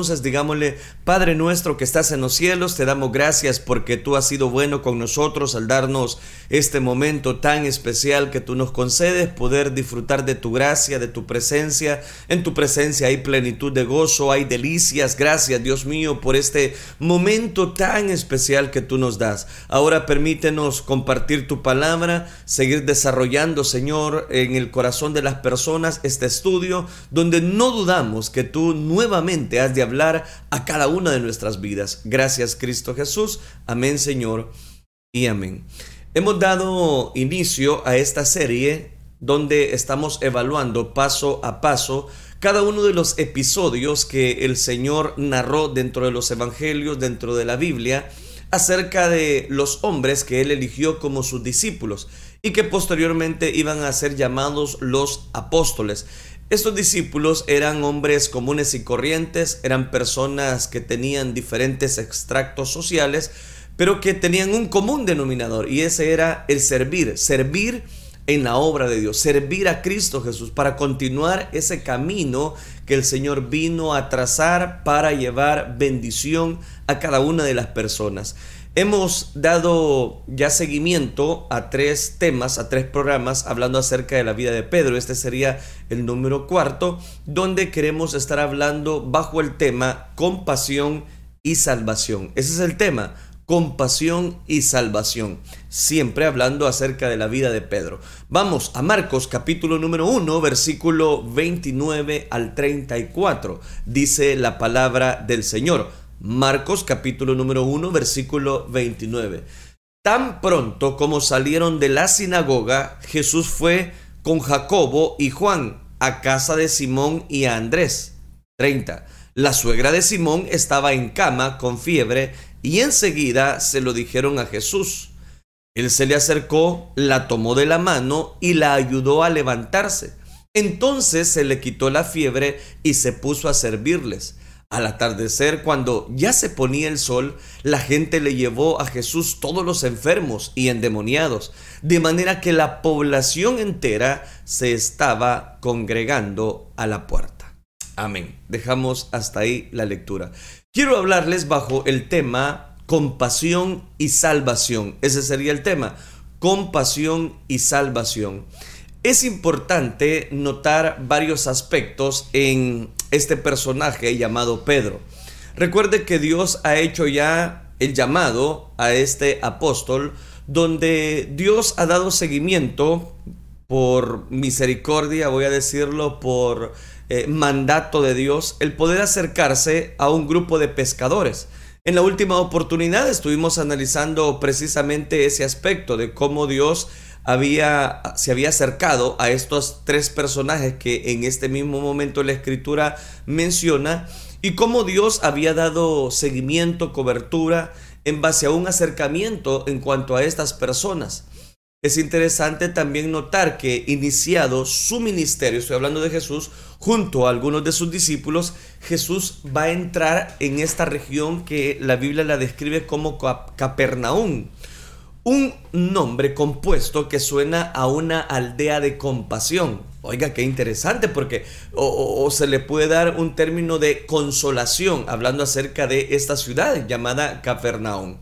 Entonces digámosle, Padre nuestro que estás en los cielos, te damos gracias porque tú has sido bueno con nosotros al darnos este momento tan especial que tú nos concedes, poder disfrutar de tu gracia, de tu presencia. En tu presencia hay plenitud de gozo, hay delicias. Gracias Dios mío por este momento tan especial que tú nos das. Ahora permítenos compartir tu palabra, seguir desarrollando Señor en el corazón de las personas este estudio donde no dudamos que tú nuevamente has de hablar a cada una de nuestras vidas. Gracias Cristo Jesús. Amén Señor y amén. Hemos dado inicio a esta serie donde estamos evaluando paso a paso cada uno de los episodios que el Señor narró dentro de los evangelios, dentro de la Biblia, acerca de los hombres que Él eligió como sus discípulos y que posteriormente iban a ser llamados los apóstoles. Estos discípulos eran hombres comunes y corrientes, eran personas que tenían diferentes extractos sociales, pero que tenían un común denominador y ese era el servir, servir en la obra de Dios, servir a Cristo Jesús para continuar ese camino que el Señor vino a trazar para llevar bendición a cada una de las personas. Hemos dado ya seguimiento a tres temas, a tres programas hablando acerca de la vida de Pedro. Este sería el número cuarto, donde queremos estar hablando bajo el tema compasión y salvación. Ese es el tema, compasión y salvación. Siempre hablando acerca de la vida de Pedro. Vamos a Marcos capítulo número 1, versículo 29 al 34. Dice la palabra del Señor. Marcos capítulo número 1 versículo 29. Tan pronto como salieron de la sinagoga, Jesús fue con Jacobo y Juan a casa de Simón y a Andrés. 30. La suegra de Simón estaba en cama con fiebre y enseguida se lo dijeron a Jesús. Él se le acercó, la tomó de la mano y la ayudó a levantarse. Entonces se le quitó la fiebre y se puso a servirles. Al atardecer, cuando ya se ponía el sol, la gente le llevó a Jesús todos los enfermos y endemoniados, de manera que la población entera se estaba congregando a la puerta. Amén. Dejamos hasta ahí la lectura. Quiero hablarles bajo el tema compasión y salvación. Ese sería el tema, compasión y salvación. Es importante notar varios aspectos en este personaje llamado Pedro. Recuerde que Dios ha hecho ya el llamado a este apóstol donde Dios ha dado seguimiento por misericordia, voy a decirlo, por eh, mandato de Dios, el poder acercarse a un grupo de pescadores. En la última oportunidad estuvimos analizando precisamente ese aspecto de cómo Dios había, se había acercado a estos tres personajes que en este mismo momento la escritura menciona y cómo Dios había dado seguimiento, cobertura en base a un acercamiento en cuanto a estas personas. Es interesante también notar que iniciado su ministerio, estoy hablando de Jesús, junto a algunos de sus discípulos, Jesús va a entrar en esta región que la Biblia la describe como Capernaum un nombre compuesto que suena a una aldea de compasión. Oiga, qué interesante, porque o, se le puede dar un término de consolación, hablando acerca de esta ciudad llamada Capernaum.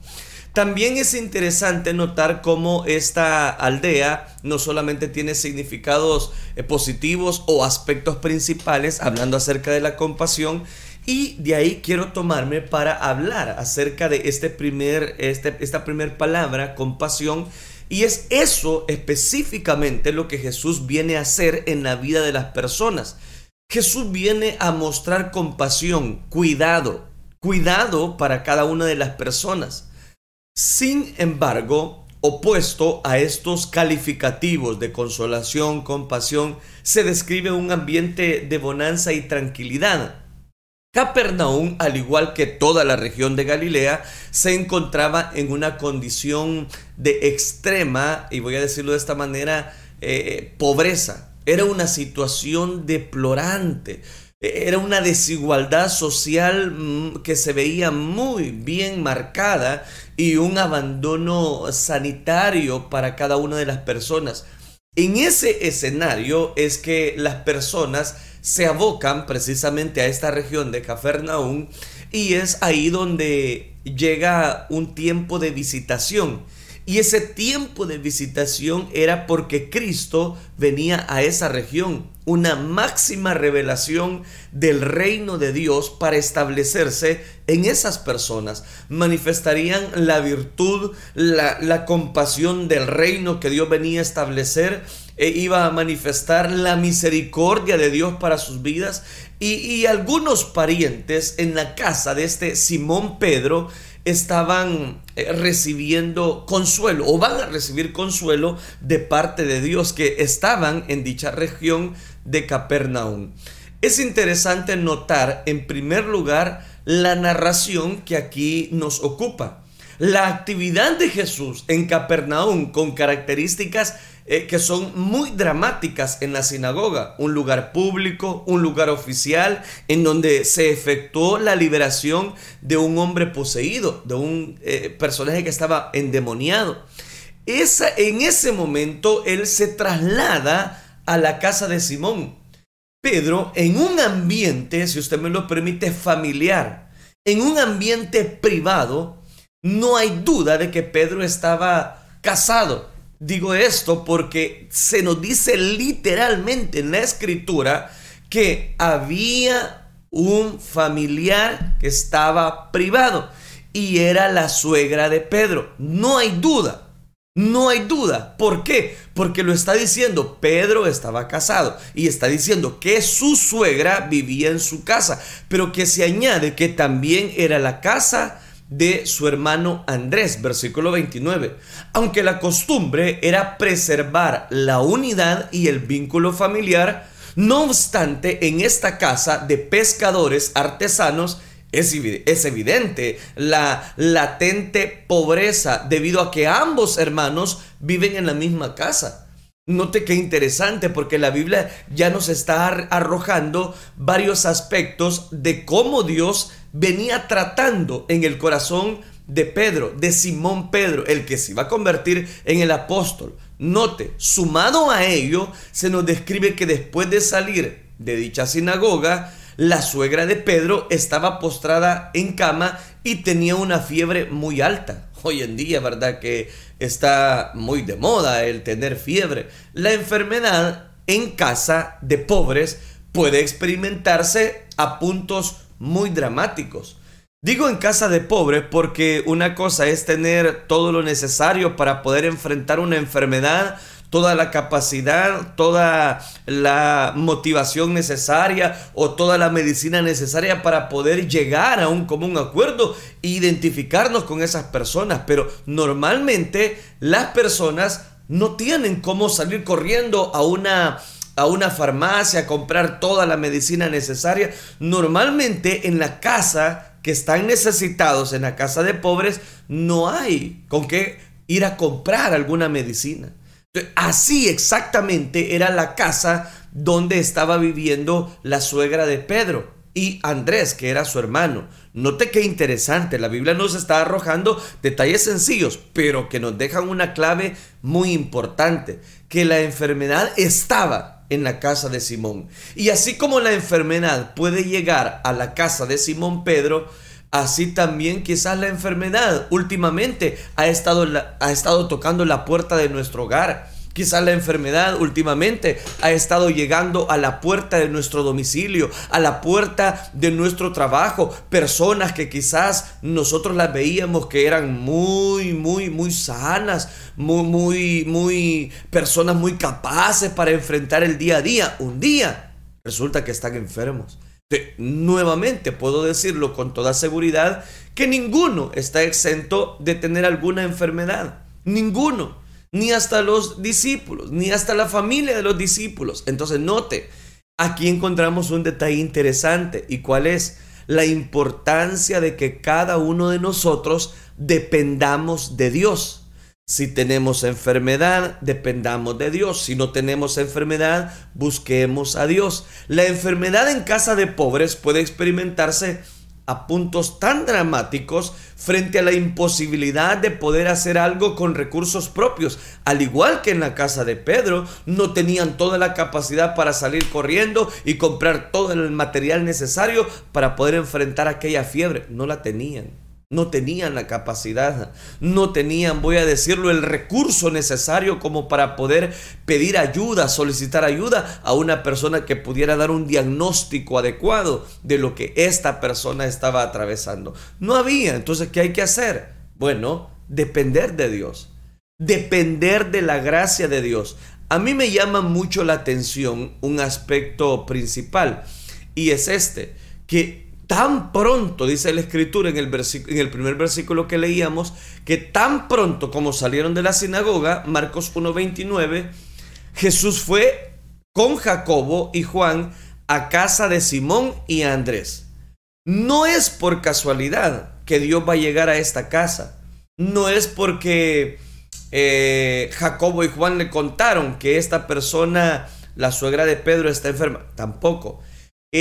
También es interesante notar cómo esta aldea no solamente tiene significados eh, positivos o aspectos principales, hablando acerca de la compasión, y de ahí quiero tomarme para hablar acerca de este primer, este, esta primera palabra, compasión. Y es eso específicamente lo que Jesús viene a hacer en la vida de las personas. Jesús viene a mostrar compasión, cuidado, cuidado para cada una de las personas. Sin embargo, opuesto a estos calificativos de consolación, compasión, se describe un ambiente de bonanza y tranquilidad Capernaum, al igual que toda la región de Galilea, se encontraba en una condición de extrema, y voy a decirlo de esta manera, eh, pobreza. Era una situación deplorante. Era una desigualdad social mm, que se veía muy bien marcada y un abandono sanitario para cada una de las personas. En ese escenario es que las personas se abocan precisamente a esta región de Cafarnaún y es ahí donde llega un tiempo de visitación. Y ese tiempo de visitación era porque Cristo venía a esa región, una máxima revelación del reino de Dios para establecerse en esas personas. Manifestarían la virtud, la, compasión del reino que Dios venía a establecer iba a manifestar la misericordia de Dios para sus vidas. Y, y algunos parientes en la casa de este Simón Pedro estaban eh, recibiendo consuelo o van a recibir consuelo de parte de Dios que estaban en dicha región de Capernaum. Es interesante notar en primer lugar la narración que aquí nos ocupa. La actividad de Jesús en Capernaum con características eh, que son muy dramáticas en la sinagoga, un lugar público, un lugar oficial, en donde se efectuó la liberación de un hombre poseído, de un eh, personaje que estaba endemoniado. Esa, en ese momento él se traslada a la casa de Simón. Pedro, en un ambiente, si usted me lo permite, familiar, en un ambiente privado, no hay duda de que Pedro estaba casado Digo esto porque se nos dice literalmente en la escritura que había un familiar que estaba privado y era la suegra de Pedro. No hay duda. No hay duda. ¿Por qué? Porque lo está diciendo, Pedro estaba casado y está diciendo que su suegra vivía en su casa, pero que se añade que también era la casa de su hermano Andrés, versículo 29. Aunque la costumbre era preservar la unidad y el vínculo familiar, no obstante, en esta casa de pescadores artesanos es, evidente la latente pobreza debido a que ambos hermanos viven en la misma casa. Note qué interesante porque la Biblia ya nos está arrojando varios aspectos de cómo Dios venía tratando en el corazón de Pedro, de Simón Pedro, el que se iba a convertir en el apóstol. Note, sumado a ello, se nos describe que después de salir de dicha sinagoga, la suegra de Pedro estaba postrada en cama y tenía una fiebre muy alta. Hoy en día, ¿verdad? Que está muy de moda el tener fiebre. La enfermedad en casa de pobres puede experimentarse a puntos muy dramáticos. Digo en casa de pobres porque una cosa es tener todo lo necesario para poder enfrentar una enfermedad toda la capacidad, toda la motivación necesaria o toda la medicina necesaria para poder llegar a un común acuerdo e identificarnos con esas personas. Pero normalmente las personas no tienen cómo salir corriendo a una a una farmacia a comprar toda la medicina necesaria. Normalmente en la casa que están necesitados, en la casa de pobres, no hay con qué ir a comprar alguna medicina. Así exactamente era la casa donde estaba viviendo la suegra de Pedro y Andrés, que era su hermano. Note qué interesante, la Biblia nos está arrojando detalles sencillos, pero que nos dejan una clave muy importante, que la enfermedad estaba en la casa de Simón. Y así como la enfermedad puede llegar a la casa de Simón Pedro, Así también quizás la enfermedad últimamente ha estado, ha estado tocando la puerta de nuestro hogar. Quizás la enfermedad últimamente ha estado llegando a la puerta de nuestro domicilio, a la puerta de nuestro trabajo. Personas que quizás nosotros las veíamos que eran muy, muy, muy sanas, muy, muy, muy, personas muy capaces para enfrentar el día a día. Un día resulta que están enfermos nuevamente puedo decirlo con toda seguridad que ninguno está exento de tener alguna enfermedad. Ninguno. Ni hasta los discípulos, ni hasta la familia de los discípulos. Entonces note, aquí encontramos un detalle interesante. ¿Y cuál es? La importancia de que cada uno de nosotros dependamos de Dios. Si tenemos enfermedad, dependamos de Dios. Si no tenemos enfermedad, busquemos a Dios. La enfermedad en casa de pobres puede experimentarse a puntos tan dramáticos frente a la imposibilidad de poder hacer algo con recursos propios. Al igual que en la casa de Pedro, no tenían toda la capacidad para salir corriendo y comprar todo el material necesario para poder enfrentar aquella fiebre. No la tenían. No tenían la capacidad, no tenían, voy a decirlo, el recurso necesario como para poder pedir ayuda, solicitar ayuda a una persona que pudiera dar un diagnóstico adecuado de lo que esta persona estaba atravesando. No había, entonces, ¿qué hay que hacer? Bueno, depender de Dios, depender de la gracia de Dios. A mí me llama mucho la atención un aspecto principal y es este, que tan pronto, dice la escritura en el, primer versículo que leíamos, que tan pronto como salieron de la sinagoga, Marcos 1.29, Jesús fue con Jacobo y Juan a casa de Simón y Andrés. No es por casualidad que Dios va a llegar a esta casa. No es porque eh, Jacobo y Juan le contaron que esta persona, la suegra de Pedro, está enferma. Tampoco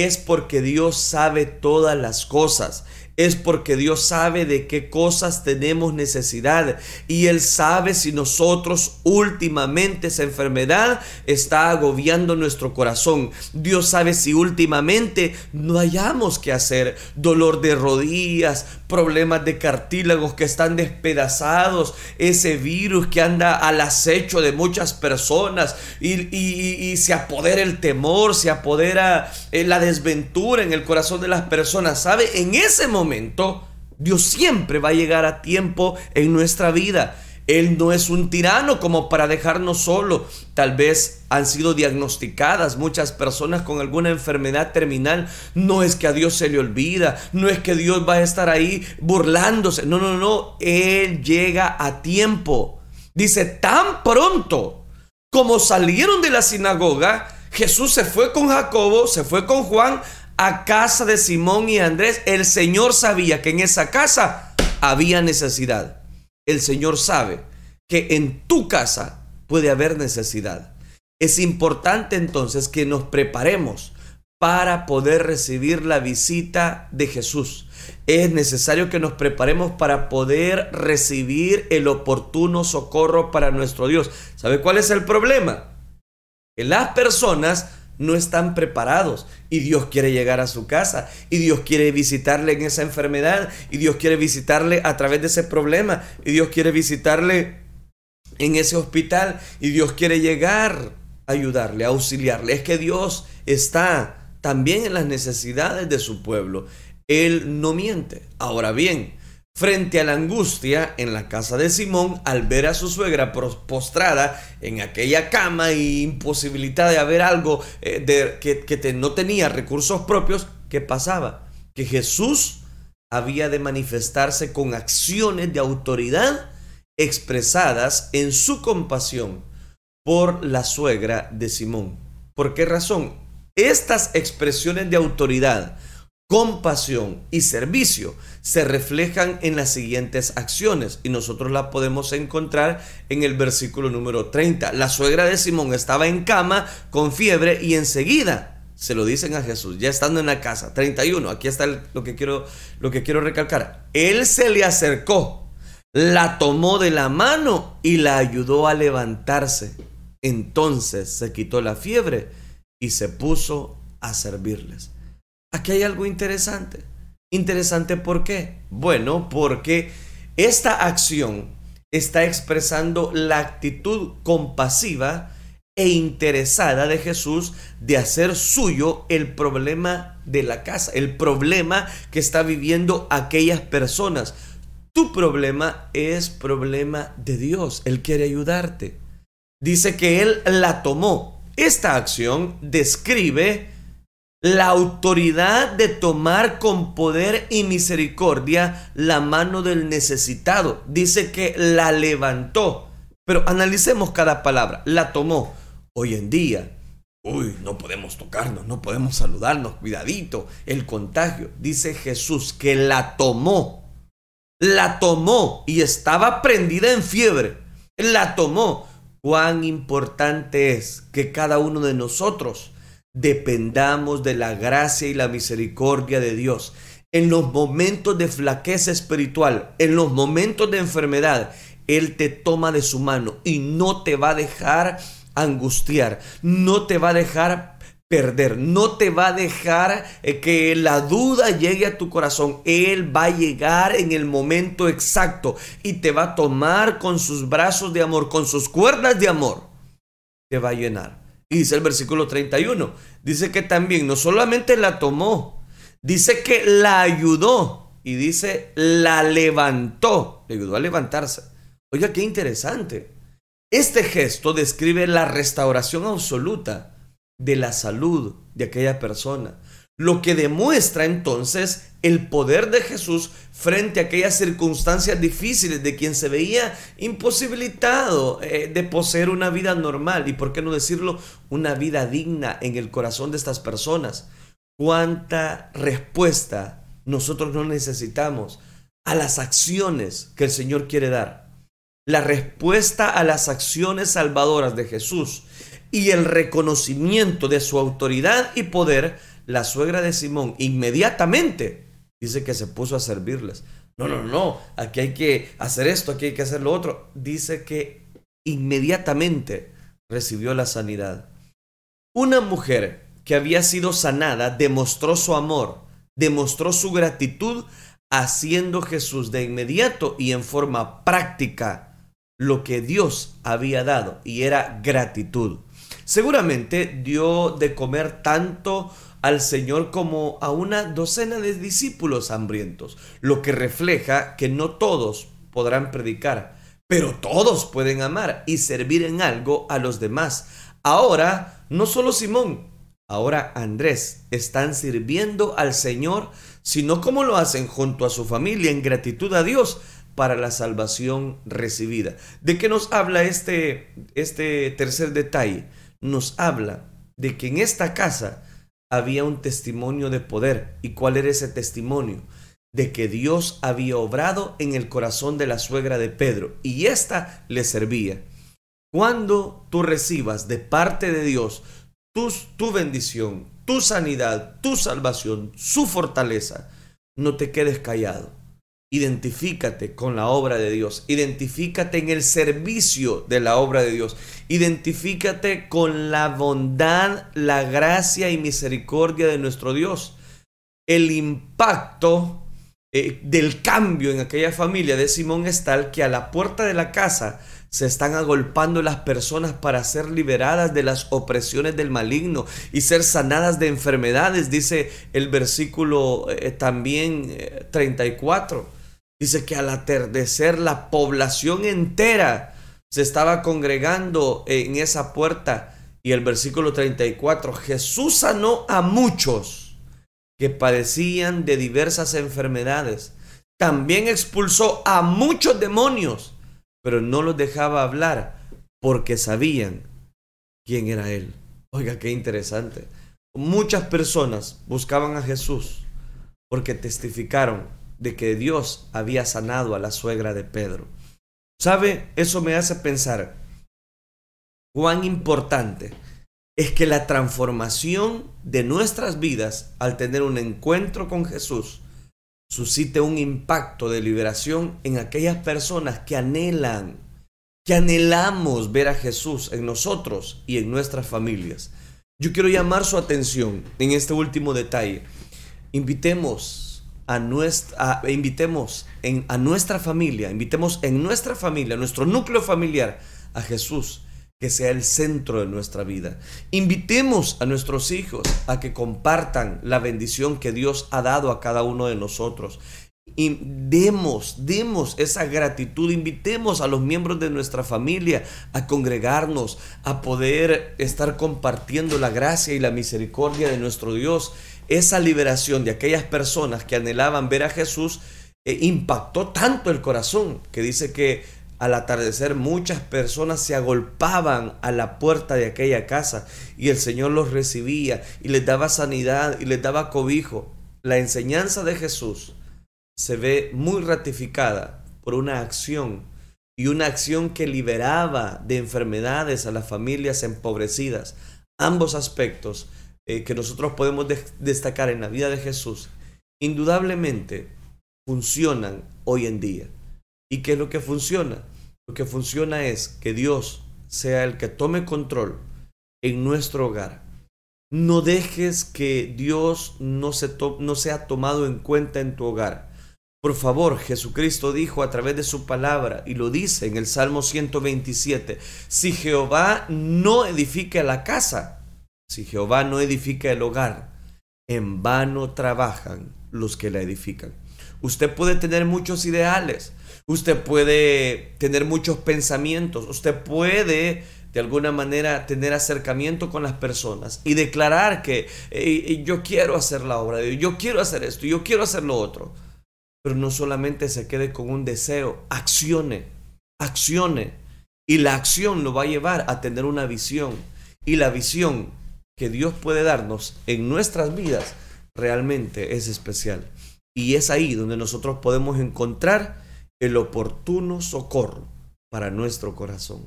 es porque Dios sabe todas las cosas es porque Dios sabe de qué cosas tenemos necesidad y Él sabe si nosotros últimamente esa enfermedad está agobiando nuestro corazón. Dios sabe si últimamente no hayamos que hacer dolor de rodillas, problemas de cartílagos que están despedazados, ese virus que anda al acecho de muchas personas y, se apodera el temor, se apodera eh, la desventura en el corazón de las personas. ¿Sabe? En ese momento, Dios siempre va a llegar a tiempo en nuestra vida. Él no es un tirano como para dejarnos solo. Tal vez han sido diagnosticadas muchas personas con alguna enfermedad terminal. No es que a Dios se le olvida, no es que Dios va a estar ahí burlándose. No, no, no. Él llega a tiempo. Dice, tan pronto como salieron de la sinagoga, Jesús se fue con Jacobo, se fue con Juan a casa de Simón y Andrés, el Señor sabía que en esa casa había necesidad. El Señor sabe que en tu casa puede haber necesidad. Es importante entonces que nos preparemos para poder recibir la visita de Jesús. Es necesario que nos preparemos para poder recibir el oportuno socorro para nuestro Dios. ¿Sabe cuál es el problema? Que las personas no están preparados y Dios quiere llegar a su casa y Dios quiere visitarle en esa enfermedad y Dios quiere visitarle a través de ese problema y Dios quiere visitarle en ese hospital y Dios quiere llegar a ayudarle, a auxiliarle. Es que Dios está también en las necesidades de su pueblo. Él no miente. Ahora bien, frente a la angustia en la casa de Simón al ver a su suegra postrada en aquella cama y imposibilitada de haber algo eh, de, que, no tenía recursos propios, ¿qué pasaba? Que Jesús había de manifestarse con acciones de autoridad expresadas en su compasión por la suegra de Simón. ¿Por qué razón? Estas expresiones de autoridad compasión y servicio se reflejan en las siguientes acciones y nosotros las podemos encontrar en el versículo número 30. La suegra de Simón estaba en cama con fiebre y enseguida se lo dicen a Jesús, ya estando en la casa. 31, aquí está lo, que quiero, lo que quiero recalcar. Él se le acercó, la tomó de la mano y la ayudó a levantarse. Entonces se quitó la fiebre y se puso a servirles. Aquí hay algo interesante. Interesante ¿por qué? Bueno, porque esta acción está expresando la actitud compasiva e interesada de Jesús de hacer suyo el problema de la casa, el problema que está viviendo aquellas personas. Tu problema es problema de Dios, Él quiere ayudarte. Dice que Él la tomó. Esta acción describe la autoridad de tomar con poder y misericordia la mano del necesitado. Dice que la levantó. Pero analicemos cada palabra. La tomó. Hoy en día, uy, no podemos tocarnos, no podemos saludarnos, cuidadito, el contagio. Dice Jesús que la tomó. La tomó y estaba prendida en fiebre. La tomó. Cuán importante es que cada uno de nosotros dependamos de la gracia y la misericordia de Dios. en los momentos de flaqueza espiritual, en los momentos de enfermedad, Él te toma de su mano y no te va a dejar angustiar, no te va a dejar perder, no te va a dejar eh, que la duda llegue a tu corazón. Él va a llegar en el momento exacto y te va a tomar con sus brazos de amor, con sus cuerdas de amor. Te va a llenar. Y dice el versículo 31, dice que también no solamente la tomó, dice que la ayudó y dice la levantó, le ayudó a levantarse. Oiga, qué interesante. Este gesto describe la restauración absoluta de la salud de aquella persona, lo que demuestra entonces el poder de Jesús frente a aquellas circunstancias difíciles de quien se veía imposibilitado eh, de poseer una vida normal y, por qué no decirlo, una vida digna en el corazón de estas personas. ¿Cuánta respuesta nosotros no necesitamos a las acciones que el Señor quiere dar? la respuesta a las acciones salvadoras de Jesús y el reconocimiento de su autoridad y poder, la suegra de Simón inmediatamente dice que se puso a servirles. No, no, no, aquí hay que hacer esto, aquí hay que hacer lo otro. Dice que inmediatamente recibió la sanidad. Una mujer que había sido sanada demostró su amor, demostró su gratitud haciendo Jesús de inmediato y en forma práctica lo que Dios había dado y era gratitud. Seguramente dio de comer tanto al Señor como a una docena de discípulos hambrientos, lo que refleja que no todos podrán predicar, pero todos pueden amar y servir en algo a los demás. Ahora, no solo Simón, ahora Andrés están sirviendo al Señor, sino como lo hacen junto a su familia en gratitud a Dios para la salvación recibida. ¿De qué nos habla este, este tercer detalle? Nos habla de que en esta casa había un testimonio de poder. ¿Y cuál era ese testimonio? De que Dios había obrado en el corazón de la suegra de Pedro y ésta le servía. Cuando tú recibas de parte de Dios tu, tu bendición, tu sanidad, tu salvación, su fortaleza, no te quedes callado Identifícate con la obra de Dios. Identifícate en el servicio de la obra de Dios. Identifícate con la bondad, la gracia y misericordia de nuestro Dios. El impacto eh, del cambio en aquella familia de Simón es tal que a la puerta de la casa se están agolpando las personas para ser liberadas de las opresiones del maligno y ser sanadas de enfermedades, dice el versículo eh, también 34. Dice que al atardecer la población entera se estaba congregando en esa puerta. Y el versículo 34, Jesús sanó a muchos que padecían de diversas enfermedades. También expulsó a muchos demonios, pero no los dejaba hablar porque sabían quién era Él. Oiga, qué interesante. Muchas personas buscaban a Jesús porque testificaron de que Dios había sanado a la suegra de Pedro. ¿Sabe? Eso me hace pensar cuán importante es que la transformación de nuestras vidas al tener un encuentro con Jesús suscite un impacto de liberación en aquellas personas que anhelan, que anhelamos ver a Jesús en nosotros y en nuestras familias. Yo quiero llamar su atención en este último detalle. Invitemos a nuestra, invitemos en, a nuestra familia, invitemos en nuestra familia, nuestro núcleo familiar, a Jesús, que sea el centro de nuestra vida. Invitemos a nuestros hijos a que compartan la bendición que Dios ha dado a cada uno de nosotros. Y demos, demos esa gratitud, invitemos a los miembros de nuestra familia a congregarnos, a poder estar compartiendo la gracia y la misericordia de nuestro Dios esa liberación de aquellas personas que anhelaban ver a Jesús eh, impactó tanto el corazón que dice que al atardecer muchas personas se agolpaban a la puerta de aquella casa y el Señor los recibía y les daba sanidad y les daba cobijo. La enseñanza de Jesús se ve muy ratificada por una acción y una acción que liberaba de enfermedades a las familias empobrecidas. Ambos aspectos eh, que nosotros podemos destacar en la vida de Jesús indudablemente funcionan hoy en día. ¿Y qué es lo que funciona? Lo que funciona es que Dios sea el que tome control en nuestro hogar. No dejes que Dios no, se no sea tomado en cuenta en tu hogar. Por favor, Jesucristo dijo a través de su palabra, y lo dice en el Salmo 127, si Jehová no edifica la casa, si Jehová no edifica el hogar, en vano trabajan los que la edifican. Usted puede tener muchos ideales, usted puede tener muchos pensamientos, usted puede de alguna manera tener acercamiento con las personas y declarar que yo quiero hacer la obra de Dios, yo quiero hacer esto, yo quiero hacer lo otro. Pero no solamente se quede con un deseo, accione, accione. Y la acción lo va a llevar a tener una visión. Y la visión que Dios puede darnos en nuestras vidas realmente es especial. Y es ahí donde nosotros podemos encontrar el oportuno socorro para nuestro corazón.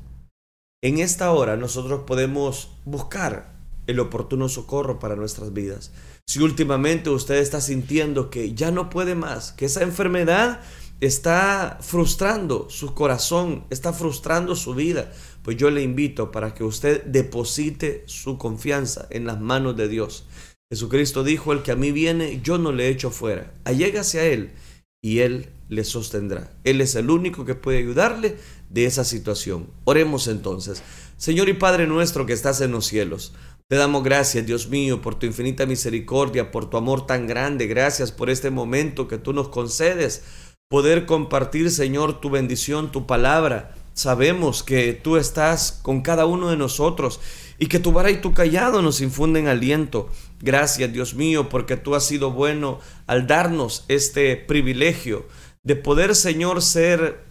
En esta hora nosotros podemos buscar el oportuno socorro para nuestras vidas. Si últimamente usted está sintiendo que ya no puede más, que esa enfermedad está frustrando su corazón, está frustrando su vida, pues yo le invito para que usted deposite su confianza en las manos de Dios. Jesucristo dijo, el que a mí viene, yo no le echo fuera. Allégase a Él y Él le sostendrá. Él es el único que puede ayudarle de esa situación. Oremos entonces. Señor y Padre nuestro que estás en los cielos. Te damos gracias, Dios mío, por tu infinita misericordia, por tu amor tan grande. Gracias por este momento que tú nos concedes. Poder compartir, Señor, tu bendición, tu palabra. Sabemos que tú estás con cada uno de nosotros y que tu vara y tu callado nos infunden aliento. Gracias, Dios mío, porque tú has sido bueno al darnos este privilegio de poder, Señor, ser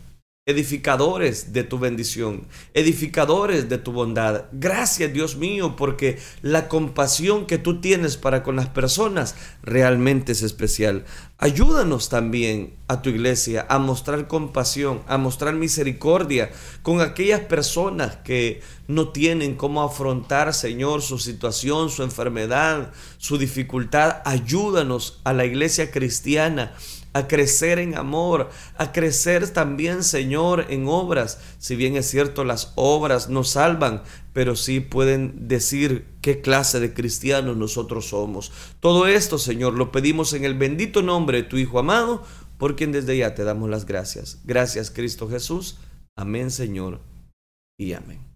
edificadores de tu bendición, edificadores de tu bondad. Gracias Dios mío porque la compasión que tú tienes para con las personas realmente es especial. Ayúdanos también a tu iglesia a mostrar compasión, a mostrar misericordia con aquellas personas que no tienen cómo afrontar, Señor, su situación, su enfermedad, su dificultad. Ayúdanos a la iglesia cristiana a crecer en amor, a crecer también, Señor, en obras. Si bien es cierto, las obras no salvan, pero sí pueden decir qué clase de cristianos nosotros somos. Todo esto, Señor, lo pedimos en el bendito nombre de tu Hijo amado, por quien desde ya te damos las gracias. Gracias, Cristo Jesús. Amén, Señor, y amén.